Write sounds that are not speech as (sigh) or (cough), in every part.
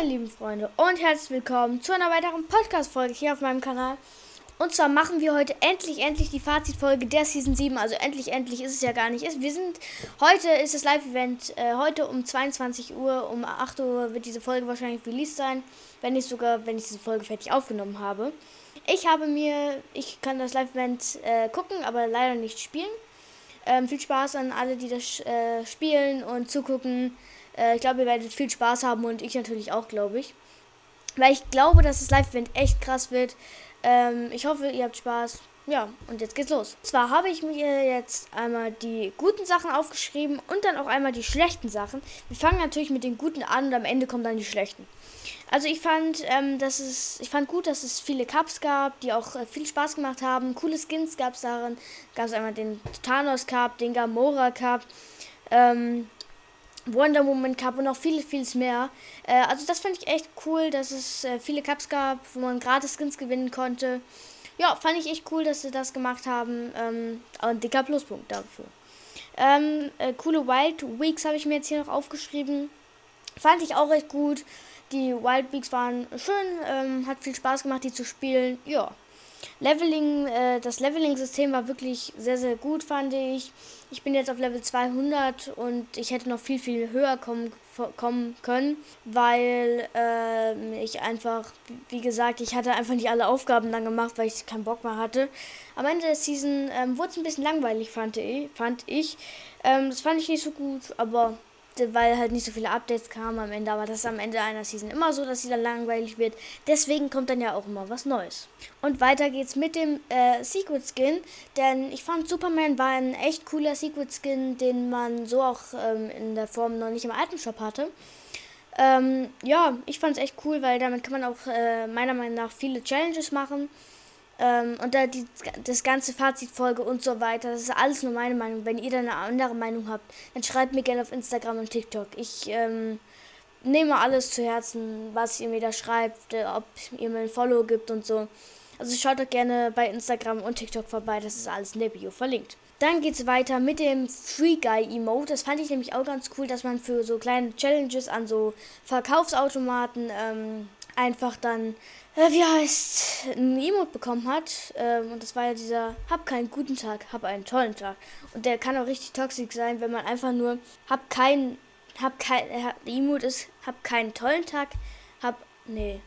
meine lieben Freunde und herzlich willkommen zu einer weiteren Podcast-Folge hier auf meinem Kanal. Und zwar machen wir heute endlich, endlich die Fazitfolge der Season 7. Also endlich, endlich ist es ja gar nicht. Wir sind, heute ist das Live-Event, äh, heute um 22 Uhr, um 8 Uhr wird diese Folge wahrscheinlich released sein. Wenn nicht sogar, wenn ich diese Folge fertig aufgenommen habe. Ich habe mir, ich kann das Live-Event äh, gucken, aber leider nicht spielen. Ähm, viel Spaß an alle, die das äh, spielen und zugucken. Äh, ich glaube, ihr werdet viel Spaß haben und ich natürlich auch, glaube ich. Weil ich glaube, dass das Live-Event echt krass wird. Ähm, ich hoffe, ihr habt Spaß. Ja, und jetzt geht's los. Zwar habe ich mir jetzt einmal die guten Sachen aufgeschrieben und dann auch einmal die schlechten Sachen. Wir fangen natürlich mit den guten an und am Ende kommen dann die schlechten. Also ich fand, ähm, dass es, ich fand gut, dass es viele Cups gab, die auch äh, viel Spaß gemacht haben. Coole Skins gab es darin. Gab es einmal den Thanos Cup, den Gamora Cup. Ähm, Wonder Woman Cup und noch vieles, vieles mehr. Äh, also das fand ich echt cool, dass es äh, viele Cups gab, wo man gratis Skins gewinnen konnte. Ja, fand ich echt cool, dass sie das gemacht haben. Ähm, ein dicker Pluspunkt dafür. Ähm, äh, coole Wild Weeks habe ich mir jetzt hier noch aufgeschrieben. Fand ich auch recht gut. Die Wild Weeks waren schön, ähm, hat viel Spaß gemacht, die zu spielen. Ja. Leveling, äh, das Leveling-System war wirklich sehr, sehr gut, fand ich. Ich bin jetzt auf Level 200 und ich hätte noch viel, viel höher kommen, kommen können, weil äh, ich einfach, wie gesagt, ich hatte einfach nicht alle Aufgaben dann gemacht, weil ich keinen Bock mehr hatte. Am Ende der Season ähm, wurde es ein bisschen langweilig, fand ich. Fand ich. Ähm, das fand ich nicht so gut, aber weil halt nicht so viele Updates kamen am Ende. Aber das ist am Ende einer Season immer so, dass sie dann langweilig wird. Deswegen kommt dann ja auch immer was Neues. Und weiter geht's mit dem äh, Secret Skin. Denn ich fand Superman war ein echt cooler Secret Skin, den man so auch ähm, in der Form noch nicht im alten Shop hatte. Ähm, ja, ich fand es echt cool, weil damit kann man auch äh, meiner Meinung nach viele Challenges machen. Ähm, und da die, das ganze Fazitfolge und so weiter, das ist alles nur meine Meinung. Wenn ihr da eine andere Meinung habt, dann schreibt mir gerne auf Instagram und TikTok. Ich ähm, nehme alles zu Herzen, was ihr mir da schreibt, äh, ob ihr mir ein Follow gibt und so. Also schaut doch gerne bei Instagram und TikTok vorbei, das ist alles in der Bio verlinkt. Dann geht es weiter mit dem Free Guy Emote. Das fand ich nämlich auch ganz cool, dass man für so kleine Challenges an so Verkaufsautomaten ähm, einfach dann, äh, wie heißt, ein Emote bekommen hat. Ähm, und das war ja dieser, hab keinen guten Tag, hab einen tollen Tag. Und der kann auch richtig toxisch sein, wenn man einfach nur, hab keinen, hab kein, äh, Emote ist, hab keinen tollen Tag, hab, nee.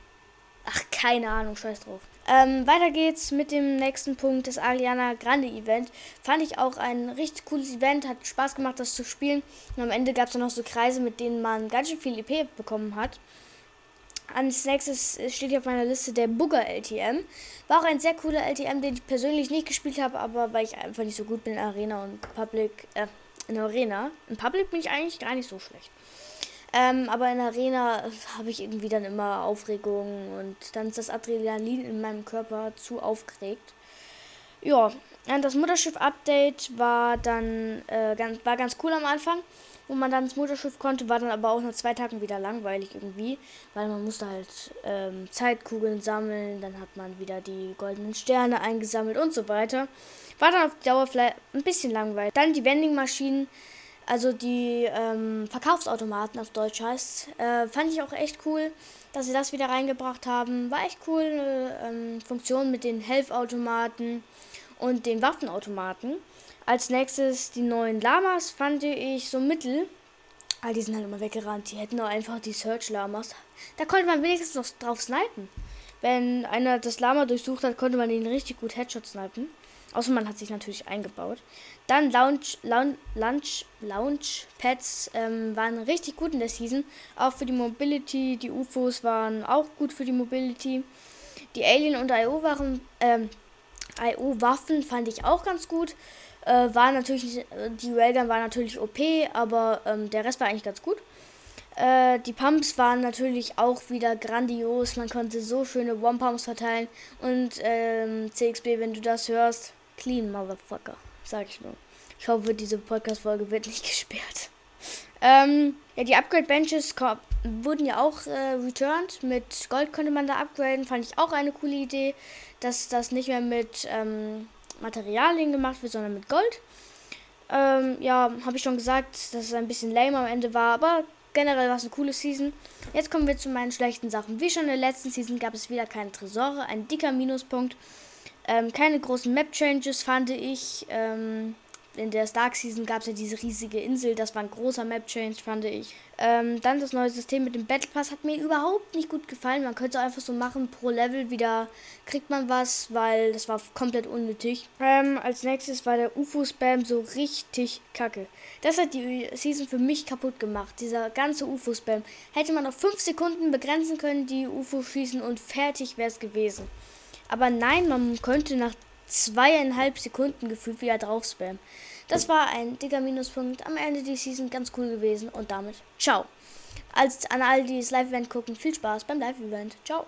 Ach, keine Ahnung, scheiß drauf. Ähm, weiter geht's mit dem nächsten Punkt, das Ariana Grande Event. Fand ich auch ein richtig cooles Event, hat Spaß gemacht, das zu spielen. Und am Ende gab es noch so Kreise, mit denen man ganz schön viel EP bekommen hat. Als nächstes steht hier auf meiner Liste der Booger LTM. War auch ein sehr cooler LTM, den ich persönlich nicht gespielt habe, aber weil ich einfach nicht so gut bin in Arena und Public. Äh, in Arena. In Public bin ich eigentlich gar nicht so schlecht. Ähm, aber in Arena habe ich irgendwie dann immer Aufregung und dann ist das Adrenalin in meinem Körper zu aufgeregt. Ja, das Mutterschiff-Update war dann äh, ganz, war ganz cool am Anfang wo man dann ins Mutterschiff konnte, war dann aber auch nach zwei Tagen wieder langweilig irgendwie, weil man musste halt ähm, Zeitkugeln sammeln, dann hat man wieder die goldenen Sterne eingesammelt und so weiter. War dann auf Dauer vielleicht ein bisschen langweilig. Dann die Vending-Maschinen, also die ähm, Verkaufsautomaten auf Deutsch heißt, äh, fand ich auch echt cool, dass sie das wieder reingebracht haben. War echt cool, eine ähm, Funktion mit den Helfautomaten und den Waffenautomaten. Als nächstes die neuen Lamas fand ich so mittel. Ah, die sind halt immer weggerannt. Die hätten auch einfach die Search-Lamas. Da konnte man wenigstens noch drauf snipen. Wenn einer das Lama durchsucht hat, konnte man ihn richtig gut Headshot snipen. Außer man hat sich natürlich eingebaut. Dann Launch, Launch, Launch, Launch Pads ähm, waren richtig gut in der Season. Auch für die Mobility. Die UFOs waren auch gut für die Mobility. Die Alien und IO waren, ähm, IO Waffen fand ich auch ganz gut. Äh, war natürlich, äh, die Railgun war natürlich OP, aber ähm, der Rest war eigentlich ganz gut. Äh, die Pumps waren natürlich auch wieder grandios. Man konnte so schöne One-Pumps verteilen. Und ähm, CXB, wenn du das hörst, clean, Motherfucker, sag ich nur. Ich hoffe, diese Podcast-Folge wird nicht (laughs) gesperrt. Ähm, ja, die Upgrade-Benches wurden ja auch äh, returned. Mit Gold konnte man da upgraden. Fand ich auch eine coole Idee, dass das nicht mehr mit ähm, Materialien gemacht wird, sondern mit Gold. Ähm, ja, habe ich schon gesagt, dass es ein bisschen lame am Ende war, aber generell war es eine coole Season. Jetzt kommen wir zu meinen schlechten Sachen. Wie schon in der letzten Season gab es wieder keine Tresore, ein dicker Minuspunkt. Ähm, keine großen Map-Changes fand ich. Ähm, in der Stark Season gab es ja diese riesige Insel, das war ein großer Map-Change, fand ich. Ähm, dann das neue System mit dem Battle Pass hat mir überhaupt nicht gut gefallen. Man könnte einfach so machen, pro Level wieder kriegt man was, weil das war komplett unnötig. Ähm, als nächstes war der UFO-Spam so richtig kacke. Das hat die Season für mich kaputt gemacht. Dieser ganze UFO-Spam. Hätte man auf 5 Sekunden begrenzen können, die UFO schießen und fertig wäre es gewesen. Aber nein, man könnte nach zweieinhalb Sekunden gefühlt wieder drauf spammen. Das war ein dicker Minuspunkt. Am Ende der Season ganz cool gewesen und damit ciao. Als an alle, die das Live-Event gucken, viel Spaß beim Live-Event. Ciao.